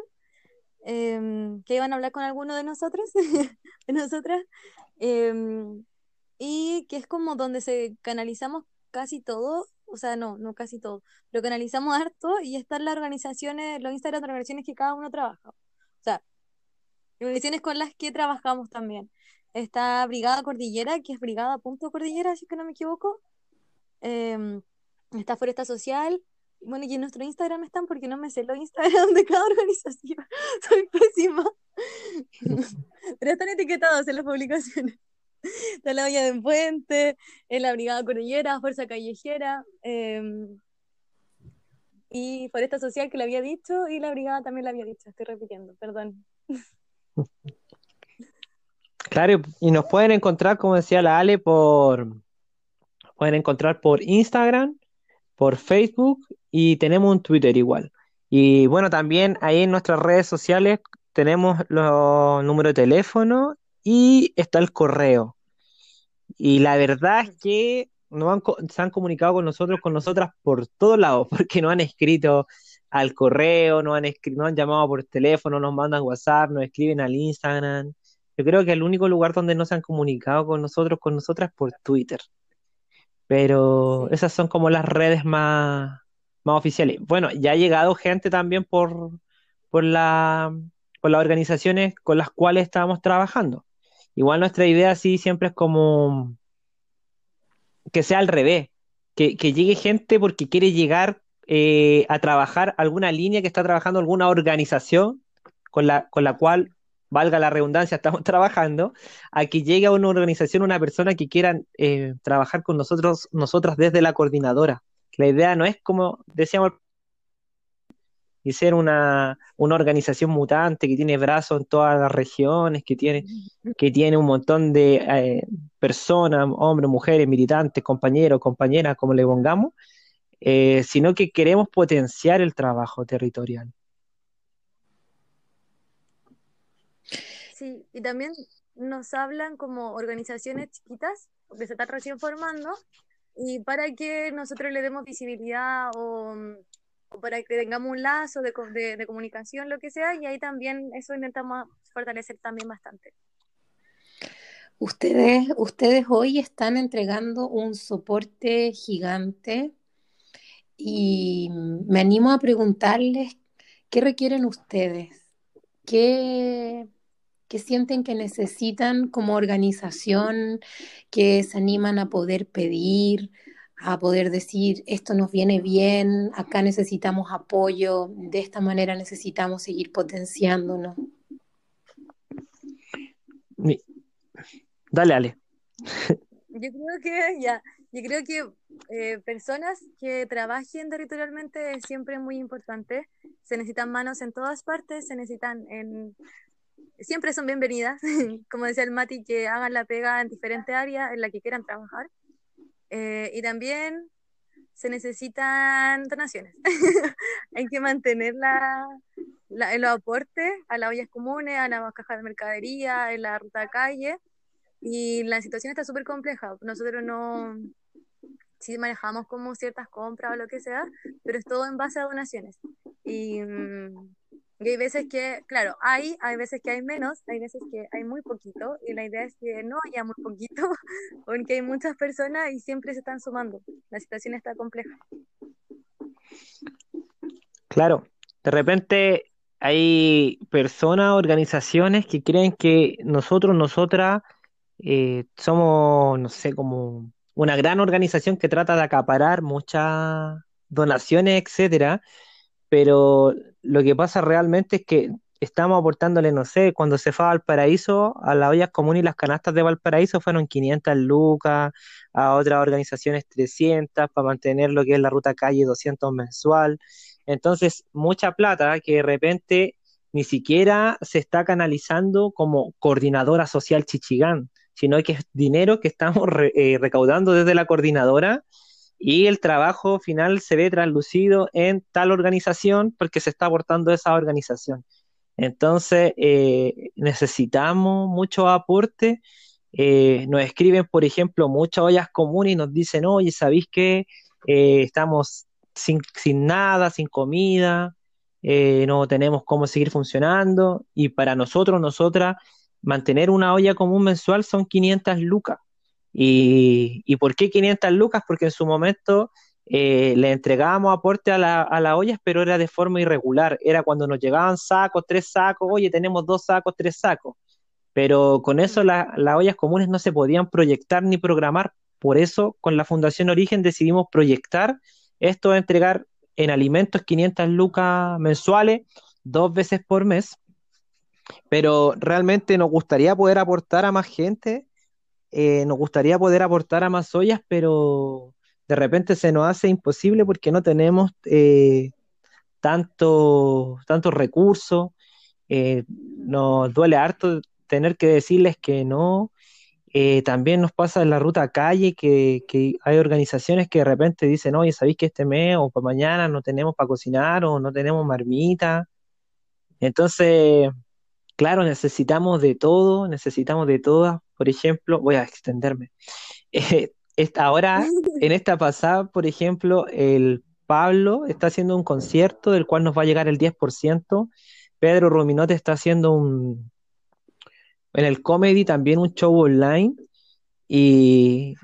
em, que iban a hablar con alguno de nosotros, de nosotras, em, y que es como donde se canalizamos casi todo, o sea, no, no casi todo, pero canalizamos harto y están las organizaciones, los Instagram de organizaciones que cada uno trabaja. O sea, organizaciones con las que trabajamos también. Está Brigada Cordillera, que es Brigada Punto Cordillera, si que no me equivoco, Em, está Foresta Social. Bueno, y en nuestro Instagram están porque no me sé los Instagram de cada organización. Soy pésima. Pero están etiquetados en las publicaciones. Está la Villa de Puente, en la Brigada Cordillera, Fuerza Callejera, em, y Foresta Social que lo había dicho, y la Brigada también la había dicho, estoy repitiendo, perdón. Claro, y nos pueden encontrar, como decía la Ale, por, pueden encontrar por Instagram, por Facebook y tenemos un Twitter igual. Y bueno, también ahí en nuestras redes sociales tenemos los números de teléfono y está el correo. Y la verdad es que no han, se han comunicado con nosotros, con nosotras por todos lados, porque no han escrito al correo, no han, no han llamado por teléfono, nos mandan WhatsApp, nos escriben al Instagram. Yo creo que el único lugar donde no se han comunicado con nosotros, con nosotras, por Twitter. Pero esas son como las redes más, más oficiales. Bueno, ya ha llegado gente también por, por, la, por las organizaciones con las cuales estábamos trabajando. Igual nuestra idea sí siempre es como que sea al revés, que, llegue gente porque quiere llegar eh, a trabajar alguna línea que está trabajando alguna organización con la, con la cual valga la redundancia, estamos trabajando, a que llegue a una organización una persona que quiera eh, trabajar con nosotros, nosotras desde la coordinadora. La idea no es como decíamos y ser una, organización mutante que tiene brazos en todas las regiones, que tiene, que tiene un montón de eh, personas, hombres, mujeres, militantes, compañeros, compañeras, como le pongamos, eh, sino que queremos potenciar el trabajo territorial. Sí, y también nos hablan como organizaciones chiquitas, que se están recién formando, y para que nosotros le demos visibilidad o, para que tengamos un lazo de, de, comunicación, lo que sea, y ahí también eso intentamos fortalecer también bastante. Ustedes, ustedes hoy están entregando un soporte gigante y me animo a preguntarles qué requieren ustedes, qué, que sienten que necesitan como organización, que se animan a poder pedir, a poder decir, esto nos viene bien, acá necesitamos apoyo, de esta manera necesitamos seguir potenciándonos. Dale, Ale. Yo creo que ya, yo creo que eh, personas que trabajen territorialmente es siempre muy importante. Se necesitan manos en todas partes, se necesitan en siempre son bienvenidas, como decía el Mati, que hagan la pega en diferentes áreas en las que quieran trabajar. Eh, y también se necesitan donaciones. Hay que mantener la, los aportes a las ollas comunes, a las cajas de mercadería, en la ruta calle. Y la situación está súper compleja. Nosotros no, sí manejamos como ciertas compras o lo que sea, pero es todo en base a donaciones. Y, mm, y hay veces que, claro, hay, hay veces que hay menos, hay veces que hay muy poquito, y la idea es que no haya muy poquito, porque hay muchas personas y siempre se están sumando. La situación está compleja. Claro, de repente hay personas, organizaciones que creen que nosotros, nosotras, eh, somos, no sé, como una gran organización que trata de acaparar muchas donaciones, etcétera, pero lo que pasa realmente es que estamos aportándole, no sé, cuando se fue a Valparaíso, a las ollas comunes y las canastas de Valparaíso fueron 500 lucas, a otras organizaciones 300 para mantener lo que es la ruta calle 200 mensual. Entonces, mucha plata que de repente ni siquiera se está canalizando como coordinadora social Chichigán, sino que es dinero que estamos eh, recaudando desde la coordinadora y el trabajo final se ve traslucido en tal organización porque se está aportando esa organización. Entonces, eh, necesitamos mucho aporte. Eh, nos escriben, por ejemplo, muchas ollas comunes y nos dicen, oye, ¿sabéis que eh, estamos sin, sin, nada, sin comida, no tenemos cómo seguir funcionando? Y para nosotros, nosotras, mantener una olla común mensual son 500 lucas. ¿Y, ¿Y por qué 500 lucas? Porque en su momento eh, le entregábamos aporte a, la, a las ollas, pero era de forma irregular. Era cuando nos llegaban sacos, tres sacos, oye, tenemos dos sacos, tres sacos. Pero con eso las ollas comunes no se podían proyectar ni programar. Por eso, con la Fundación Origen decidimos proyectar esto de entregar en alimentos 500 lucas mensuales, dos veces por mes. Pero realmente nos gustaría poder aportar a más gente, eh, nos gustaría poder aportar a más ollas, pero de repente se nos hace imposible porque no tenemos eh, tantos recursos, eh, nos duele harto tener que decirles que no. También nos pasa en la ruta calle que, hay organizaciones que de repente dicen, oye, ¿sabéis que este mes o para mañana no tenemos para cocinar o no tenemos marmita? Entonces, claro, necesitamos de todo, necesitamos de todas. Por ejemplo, voy a extenderme. Esta, ahora, en esta pasada, por ejemplo, el Pablo está haciendo un concierto del cual nos va a llegar el 10%. Pedro Rominote está haciendo un, en el comedy también un show online. Y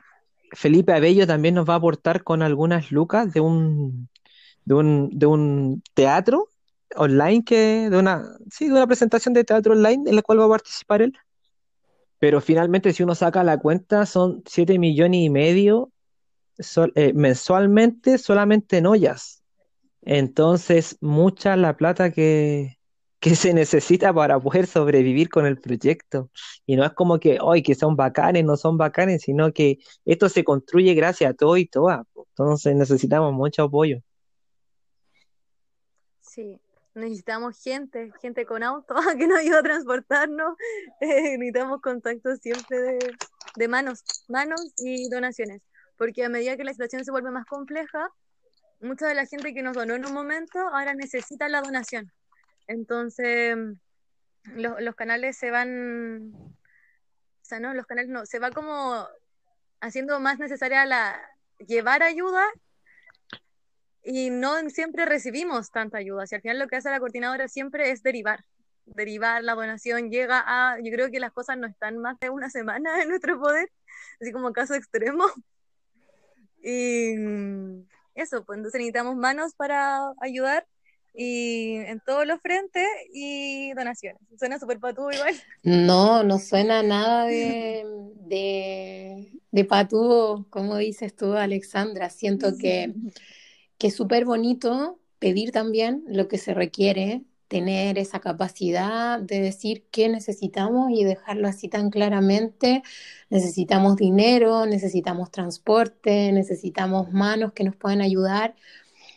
Felipe Abello también nos va a aportar con algunas lucas de un, de un, de un teatro online que, de una, sí, de una presentación de teatro online en la cual va a participar él. Pero finalmente, si uno saca la cuenta, son 7 millones y medio eh, mensualmente solamente en ollas. Entonces, mucha la plata que, se necesita para poder sobrevivir con el proyecto. Y no es como que hoy que son bacanes, no son bacanes, sino que esto se construye gracias a todo y todas. Entonces necesitamos mucho apoyo. Sí, necesitamos gente, gente con auto que nos ayude a transportarnos, eh, necesitamos contacto siempre de, manos, manos y donaciones, porque a medida que la situación se vuelve más compleja, mucha de la gente que nos donó en un momento ahora necesita la donación. Entonces, los, canales se van, o sea, no, los canales no, se va como haciendo más necesaria la llevar ayuda y no siempre recibimos tanta ayuda. Si al final lo que hace la coordinadora siempre es derivar, derivar la donación, llega a, yo creo que las cosas no están más de una semana en nuestro poder, así como caso extremo. Y eso, pues entonces necesitamos manos para ayudar y en todos los frentes y donaciones. Suena súper patú igual. No, no suena nada de, de, de patú, como dices tú, Alexandra. Siento que que es súper bonito pedir también lo que se requiere, tener esa capacidad de decir qué necesitamos y dejarlo así tan claramente. Necesitamos dinero, necesitamos transporte, necesitamos manos que nos puedan ayudar,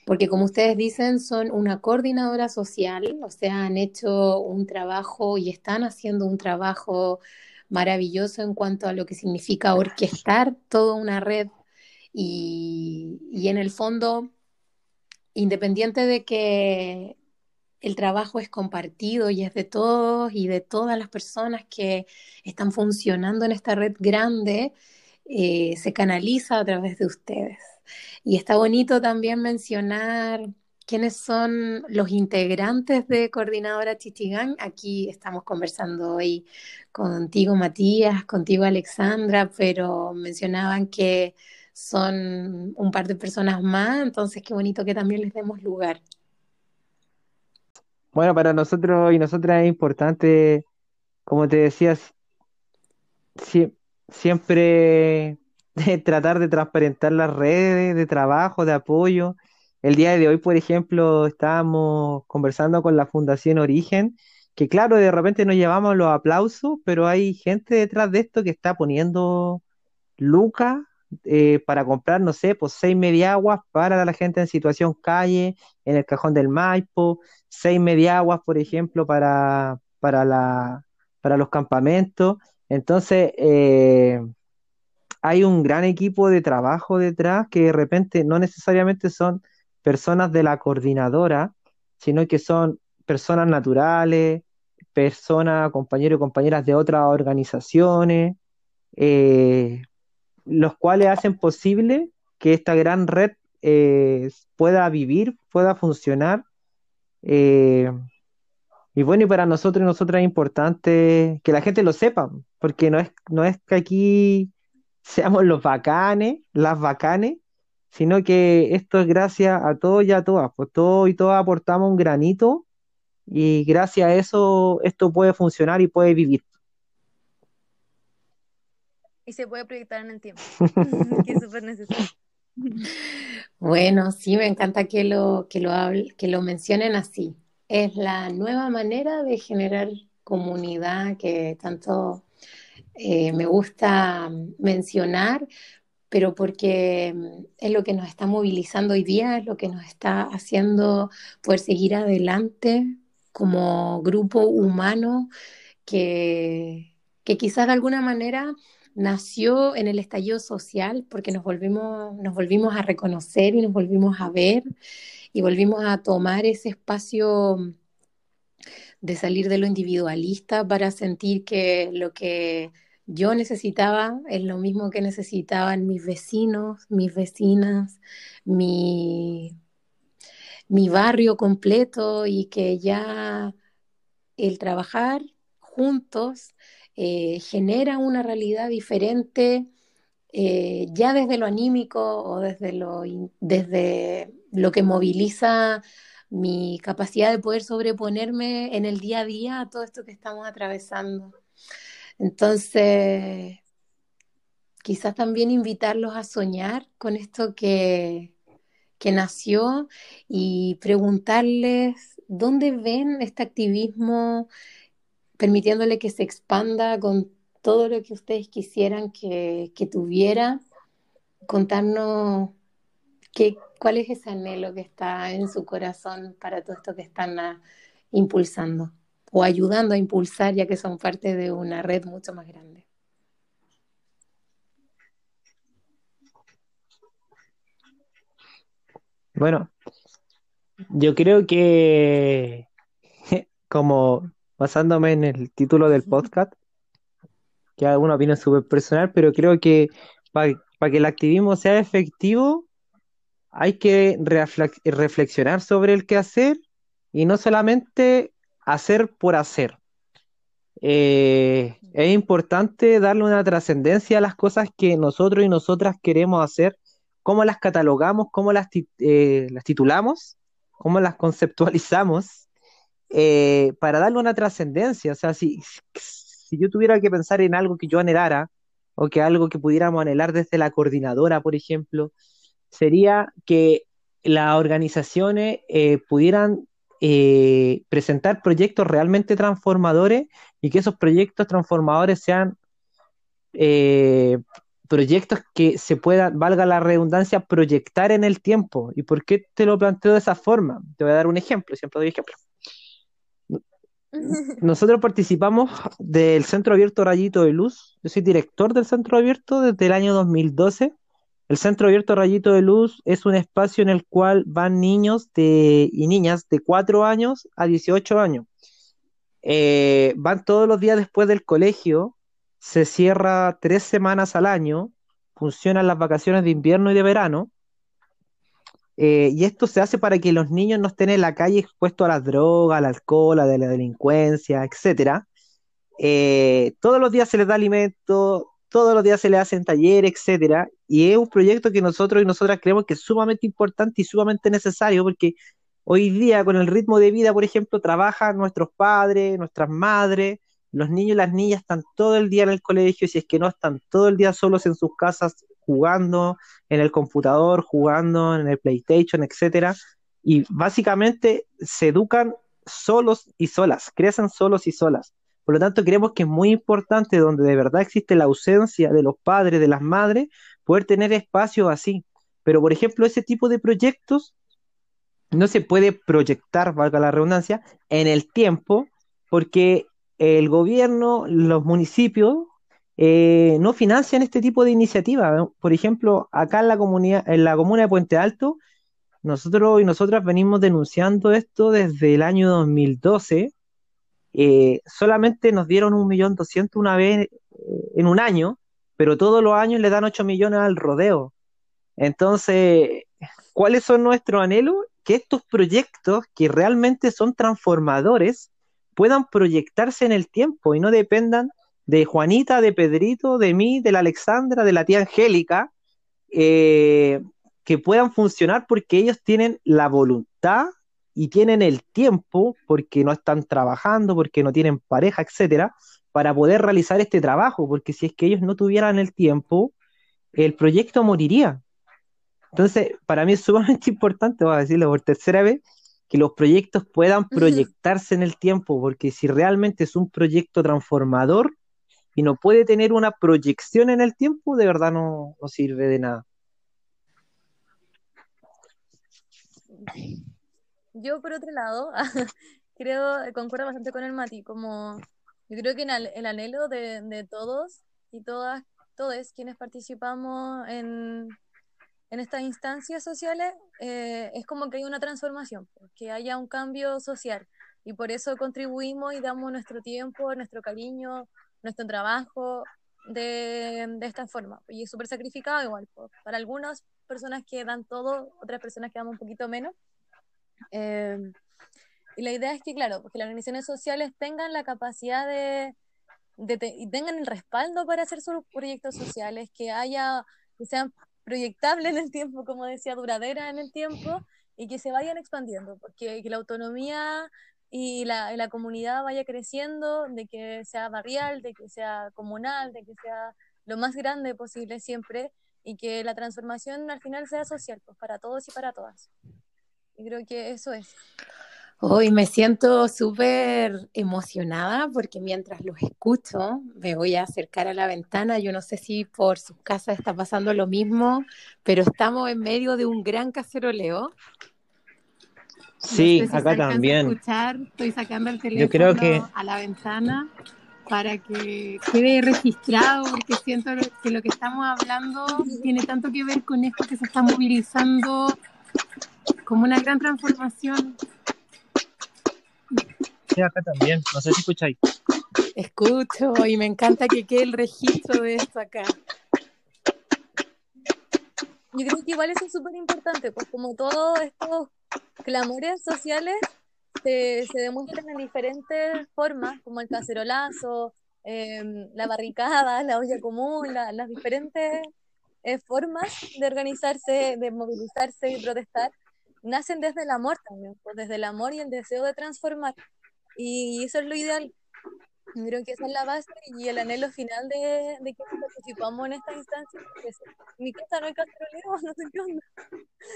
porque como ustedes dicen, son una coordinadora social, o sea, han hecho un trabajo y están haciendo un trabajo maravilloso en cuanto a lo que significa orquestar toda una red y, y en el fondo independiente de que el trabajo es compartido y es de todos y de todas las personas que están funcionando en esta red grande, eh, se canaliza a través de ustedes. Y está bonito también mencionar quiénes son los integrantes de Coordinadora Chichigán. Aquí estamos conversando hoy contigo, Matías, contigo, Alexandra, pero mencionaban que son un par de personas más, entonces qué bonito que también les demos lugar. Bueno, para nosotros y nosotras es importante, como te decías, siempre tratar de transparentar las redes de trabajo, de apoyo. El día de hoy, por ejemplo, estábamos conversando con la Fundación Origen, que claro, de repente nos llevamos los aplausos, pero hay gente detrás de esto que está poniendo lucas eh, para comprar, no sé, pues seis mediaguas para la gente en situación calle, en el cajón del Maipo, seis mediaguas, por ejemplo, para, para, la, para los campamentos. Entonces, eh, hay un gran equipo de trabajo detrás que de repente no necesariamente son personas de la coordinadora, sino que son personas naturales, personas, compañeros y compañeras de otras organizaciones, eh, los cuales hacen posible que esta gran red eh, pueda vivir, pueda funcionar. Eh, y bueno, y para nosotros y nosotras es importante que la gente lo sepa, porque no es, no es que aquí seamos los bacanes, las bacanes, sino que esto es gracias a todos y a todas, pues todos y todas aportamos un granito y gracias a eso esto puede funcionar y puede vivir. Y se puede proyectar en el tiempo, que es súper necesario. Bueno, sí, me encanta que lo, que lo, que lo mencionen así. Es la nueva manera de generar comunidad que tanto eh, me gusta mencionar, pero porque mm, es lo que nos está movilizando hoy día, es lo que nos está haciendo poder seguir adelante como grupo humano que, que quizás de alguna manera nació en el estallido social porque nos volvimos, nos volvimos a reconocer y nos volvimos a ver y volvimos a tomar ese espacio de salir de lo individualista para sentir que lo que yo necesitaba es lo mismo que necesitaban mis vecinos, mis vecinas, mi, mi barrio completo y que ya el trabajar juntos eh, genera una realidad diferente eh, ya desde lo anímico o desde lo, desde lo que moviliza mi capacidad de poder sobreponerme en el día a día a todo esto que estamos atravesando. Entonces, quizás también invitarlos a soñar con esto que, que nació y preguntarles dónde ven este activismo, permitiéndole que se expanda con todo lo que ustedes quisieran que, que tuviera, contarnos qué, cuál es ese anhelo que está en su corazón para todo esto que están ah, impulsando o ayudando a impulsar, ya que son parte de una red mucho más grande. Bueno, yo creo que como basándome en el título del podcast, que alguna opinión súper personal, pero creo que para que el activismo sea efectivo, hay que reflexionar sobre el qué hacer y no solamente hacer por hacer. Eh, es importante darle una trascendencia a las cosas que nosotros y nosotras queremos hacer, cómo las catalogamos, cómo las, eh, las titulamos, cómo las conceptualizamos, eh, para darle una trascendencia. O sea, si, yo tuviera que pensar en algo que yo anhelara, o que algo que pudiéramos anhelar desde la coordinadora, por ejemplo, sería que las organizaciones pudieran eh, presentar proyectos realmente transformadores y que esos proyectos transformadores sean eh, proyectos que se puedan, valga la redundancia, proyectar en el tiempo. ¿Y por qué te lo planteo de esa forma? Te voy a dar un ejemplo, siempre doy ejemplo. Nosotros participamos del Centro Abierto Rayito de Luz. Yo soy director del Centro Abierto desde el año 2012 el Centro Abierto Rayito de Luz es un espacio en el cual van niños y niñas de 4 años a 18 años. Eh, van todos los días después del colegio, se cierra tres semanas al año, funcionan las vacaciones de invierno y de verano, eh, y esto se hace para que los niños no estén en la calle expuestos a las drogas, al alcohol, a la delincuencia, etc. Eh, todos los días se les da alimento, todos los días se le hacen talleres, etcétera, y es un proyecto que nosotros y nosotras creemos que es sumamente importante y sumamente necesario porque hoy día con el ritmo de vida, por ejemplo, trabajan nuestros padres, nuestras madres, los niños y las niñas están todo el día en el colegio, si es que no están todo el día solos en sus casas jugando en el computador, jugando en el PlayStation, etcétera, y básicamente se educan solos y solas, crecen solos y solas. Por lo tanto, creemos que es muy importante donde de verdad existe la ausencia de los padres, de las madres, poder tener espacios así. Pero, por ejemplo, ese tipo de proyectos no se puede proyectar, valga la redundancia, en el tiempo, porque el gobierno, los municipios, eh, no financian este tipo de iniciativas. Por ejemplo, acá en la comunidad, en la comuna de Puente Alto, nosotros y nosotras venimos denunciando esto desde el año 2012. Eh, solamente nos dieron un millón doscientos una vez eh, en un año, pero todos los años le dan 8 millones al rodeo. Entonces, ¿cuáles son nuestros anhelos? Que estos proyectos que realmente son transformadores puedan proyectarse en el tiempo y no dependan de Juanita, de Pedrito, de mí, de la Alexandra, de la tía Angélica, eh, que puedan funcionar porque ellos tienen la voluntad y tienen el tiempo, porque no están trabajando, porque no tienen pareja, etcétera, para poder realizar este trabajo, porque si es que ellos no tuvieran el tiempo, el proyecto moriría. Entonces, para mí es sumamente importante, voy a decirlo por tercera vez, que los proyectos puedan proyectarse en el tiempo, porque si realmente es un proyecto transformador y no puede tener una proyección en el tiempo, de verdad no, no sirve de nada. Yo, por otro lado, creo, concuerdo bastante con el Mati, como yo creo que el, anhelo de, todos y todas, todos quienes participamos en, en estas instancias sociales, eh, es como que hay una transformación, pues, que haya un cambio social. Y por eso contribuimos y damos nuestro tiempo, nuestro cariño, nuestro trabajo de, de esta forma. Y es súper sacrificado igual. Pues. Para algunas personas que dan todo, otras personas que dan un poquito menos. Eh, y la idea es que, claro, que las organizaciones sociales tengan la capacidad de, de y tengan el respaldo para hacer sus proyectos sociales, que haya, que sean proyectables en el tiempo, como decía, duradera en el tiempo, y que se vayan expandiendo, porque que la autonomía y la, la, comunidad vaya creciendo, de que sea barrial, de que sea comunal, de que sea lo más grande posible siempre, y que la transformación al final sea social, pues para todos y para todas. Y creo que eso es. Hoy me siento súper emocionada porque mientras los escucho me voy a acercar a la ventana. Yo no sé si por sus casas está pasando lo mismo, pero estamos en medio de un gran caceroleo. Sí, acá también. escuchar. Estoy sacando el teléfono a la ventana para que quede registrado, porque siento que lo que estamos hablando tiene tanto que ver con esto que se está movilizando como una gran transformación. Sí, acá también, no sé si escucháis. Escucho y me encanta que quede el registro de esto acá. Yo creo que igual eso es súper importante, pues como todos estos clamores sociales se, demuestran en diferentes formas, como el cacerolazo, em, la barricada, la olla común, las diferentes eh, formas de organizarse, de movilizarse y protestar, nacen desde el amor también, pues desde el amor y el deseo de transformar. Y eso es lo ideal. Creo que esa es la base y el anhelo final de, de que participamos en esta instancia. En mi casa no hay caceroleo, no sé qué onda.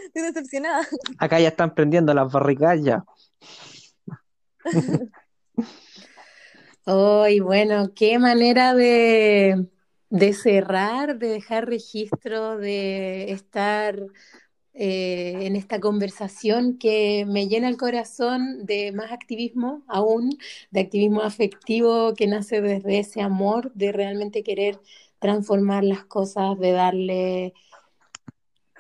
Estoy decepcionada. Acá ya están prendiendo las barricadas ya. Ay, bueno, qué manera de, de cerrar, de dejar registro, de estar eh, en esta conversación que me llena el corazón de más activismo aún, de activismo afectivo que nace desde ese amor, de realmente querer transformar las cosas, de darle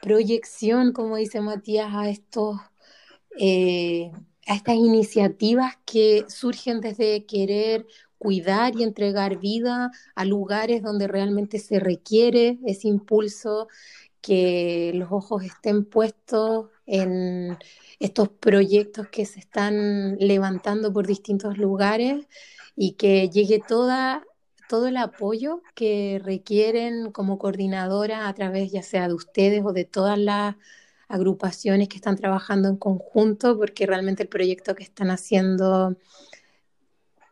proyección, como dice Matías, a estos... Eh, a estas iniciativas que surgen desde querer cuidar y entregar vida a lugares donde realmente se requiere ese impulso, que los ojos estén puestos en estos proyectos que se están levantando por distintos lugares y que llegue toda, todo el apoyo que requieren como coordinadora a través ya sea de ustedes o de todas las agrupaciones que están trabajando en conjunto, porque realmente el proyecto que están haciendo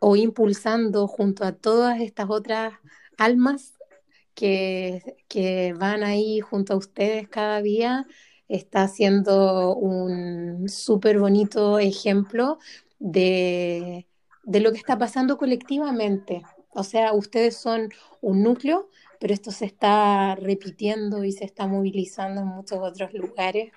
o impulsando junto a todas estas otras almas que, van ahí junto a ustedes cada día, está siendo un súper bonito ejemplo de, de lo que está pasando colectivamente. O sea, ustedes son un núcleo, pero esto se está repitiendo y se está movilizando en muchos otros lugares.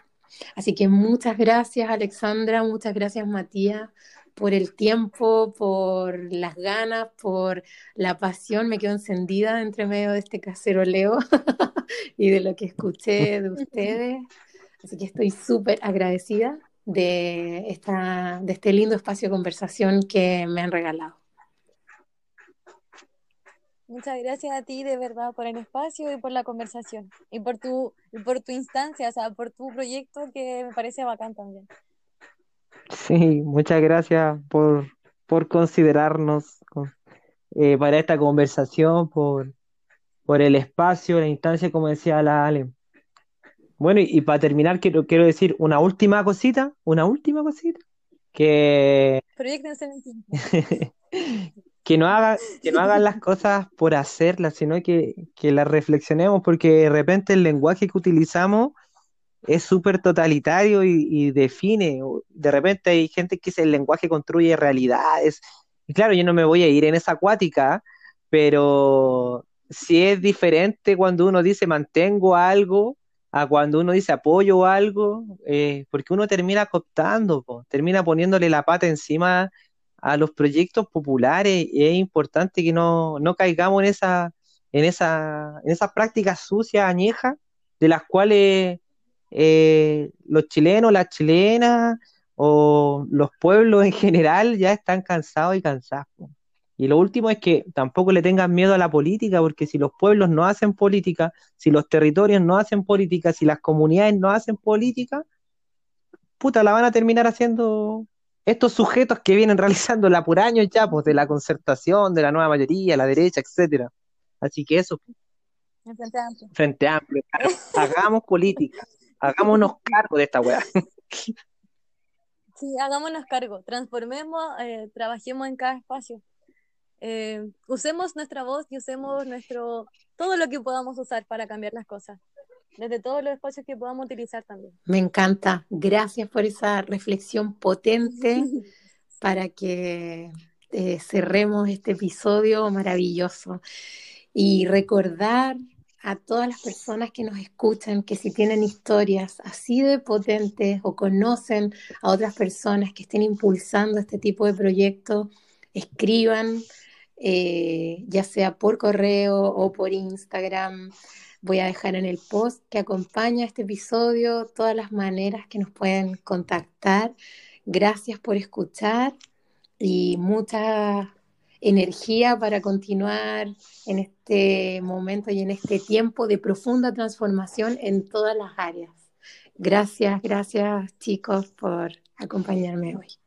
Así que muchas gracias Alexandra, muchas gracias Matías por el tiempo, por las ganas, por la pasión. Me quedo encendida entre medio de este caceroleo y de lo que escuché de ustedes. Así que estoy súper agradecida de, esta, de este lindo espacio de conversación que me han regalado. Muchas gracias a ti de verdad por el espacio y por la conversación y por tu, por tu instancia, o sea, por tu proyecto que me parece bacán también. Sí, muchas gracias por, por considerarnos eh, para esta conversación, por, por el espacio, la instancia, como decía la Ale. Bueno, y, para terminar, quiero, quiero decir una última cosita, una última cosita, que... que no hagan, que no hagan las cosas por hacerlas, sino que, que las reflexionemos, porque de repente el lenguaje que utilizamos es súper totalitario y, define. De repente hay gente que dice el lenguaje construye realidades. Y claro, yo no me voy a ir en esa acuática, pero si es diferente cuando uno dice mantengo algo a cuando uno dice apoyo algo, eh, porque uno termina cooptando, termina poniéndole la pata encima a los proyectos populares y es importante que no, caigamos en esa, en esa, en esas prácticas sucias, añejas, de las cuales eh, los chilenos, las chilenas o los pueblos en general ya están cansados y cansados. Y lo último es que tampoco le tengan miedo a la política, porque si los pueblos no hacen política, si los territorios no hacen política, si las comunidades no hacen política, puta, la van a terminar haciendo estos sujetos que vienen realizando la por años ya, pues de la concertación, de la nueva mayoría, la derecha, etcétera. Así que eso. Frente Amplio. Frente Amplio. Hagamos política. Hagámonos cargo de esta weá. Sí, hagámonos cargo. Transformemos, eh, trabajemos en cada espacio. Eh, usemos nuestra voz y usemos nuestro todo lo que podamos usar para cambiar las cosas desde todos los espacios que podamos utilizar también. Me encanta. Gracias por esa reflexión potente para que eh, cerremos este episodio maravilloso. Y recordar a todas las personas que nos escuchan que si tienen historias así de potentes o conocen a otras personas que estén impulsando este tipo de proyectos, escriban, eh, ya sea por correo o por Instagram Voy a dejar en el post que acompaña este episodio todas las maneras que nos pueden contactar. Gracias por escuchar y mucha energía para continuar en este momento y en este tiempo de profunda transformación en todas las áreas. Gracias, gracias chicos por acompañarme hoy.